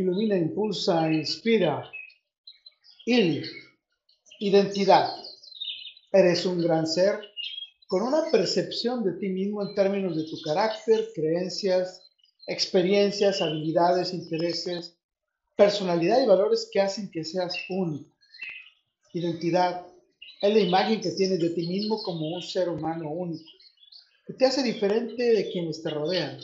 ilumina, impulsa, inspira. Il, identidad. Eres un gran ser con una percepción de ti mismo en términos de tu carácter, creencias, experiencias, habilidades, intereses, personalidad y valores que hacen que seas único. Identidad es la imagen que tienes de ti mismo como un ser humano único, que te hace diferente de quienes te rodean.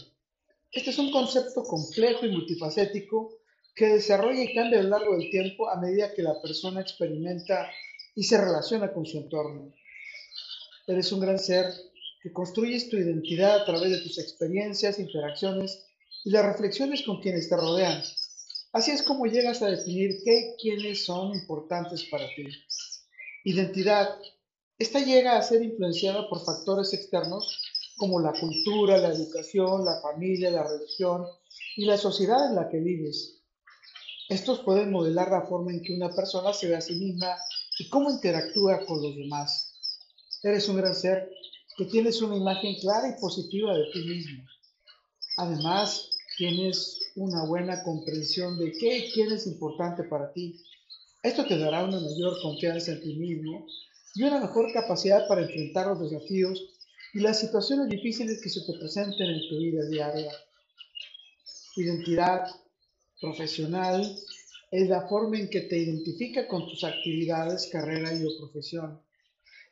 Este es un concepto complejo y multifacético que desarrolla y cambia a lo largo del tiempo a medida que la persona experimenta y se relaciona con su entorno. Eres un gran ser que construyes tu identidad a través de tus experiencias, interacciones y las reflexiones con quienes te rodean. Así es como llegas a definir qué y quiénes son importantes para ti. Identidad. Esta llega a ser influenciada por factores externos como la cultura, la educación, la familia, la religión y la sociedad en la que vives. Estos pueden modelar la forma en que una persona se ve a sí misma y cómo interactúa con los demás. Eres un gran ser que tienes una imagen clara y positiva de ti mismo. Además, tienes una buena comprensión de qué y quién es importante para ti. Esto te dará una mayor confianza en ti mismo y una mejor capacidad para enfrentar los desafíos y las situaciones difíciles que se te presenten en tu vida diaria. Identidad profesional es la forma en que te identifica con tus actividades, carrera y o profesión.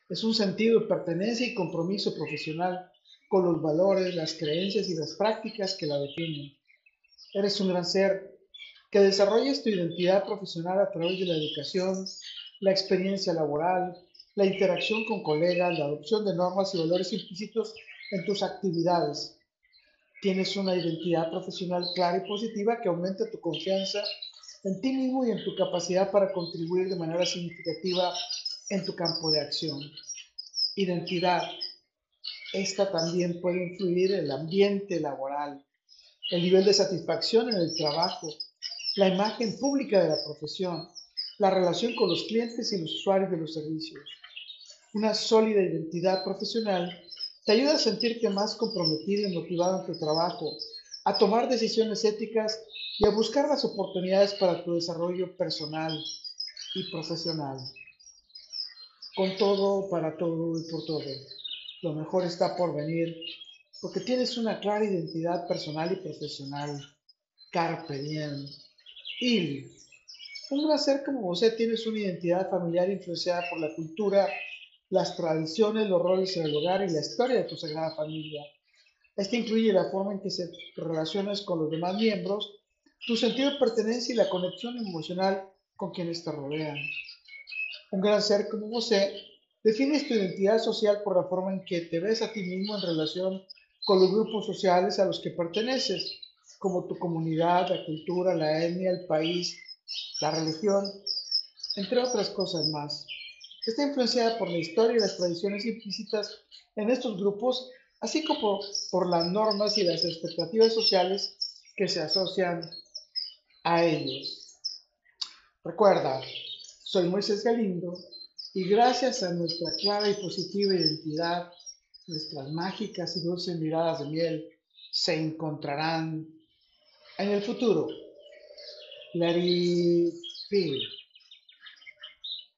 Es un sentido de pertenencia y compromiso profesional con los valores, las creencias y las prácticas que la definen. Eres un gran ser que desarrolles tu identidad profesional a través de la educación, la experiencia laboral, la interacción con colegas, la adopción de normas y valores implícitos en tus actividades. Tienes una identidad profesional clara y positiva que aumenta tu confianza en ti mismo y en tu capacidad para contribuir de manera significativa en tu campo de acción. Identidad. Esta también puede influir en el ambiente laboral, el nivel de satisfacción en el trabajo, la imagen pública de la profesión, la relación con los clientes y los usuarios de los servicios. Una sólida identidad profesional te ayuda a sentirte más comprometido y motivado en tu trabajo, a tomar decisiones éticas y a buscar las oportunidades para tu desarrollo personal y profesional con todo, para todo y por todo. Lo mejor está por venir, porque tienes una clara identidad personal y profesional. Carpe diem. Y un ser como usted tienes una identidad familiar influenciada por la cultura, las tradiciones, los roles en el hogar y la historia de tu sagrada familia. Este incluye la forma en que se relacionas con los demás miembros, tu sentido de pertenencia y la conexión emocional con quienes te rodean. Un gran ser como José defines tu identidad social por la forma en que te ves a ti mismo en relación con los grupos sociales a los que perteneces, como tu comunidad, la cultura, la etnia, el país, la religión, entre otras cosas más. Está influenciada por la historia y las tradiciones implícitas en estos grupos, así como por las normas y las expectativas sociales que se asocian a ellos. Recuerda, soy Moisés Galindo y gracias a nuestra clara y positiva identidad, nuestras mágicas y dulces miradas de miel se encontrarán en el futuro. Let it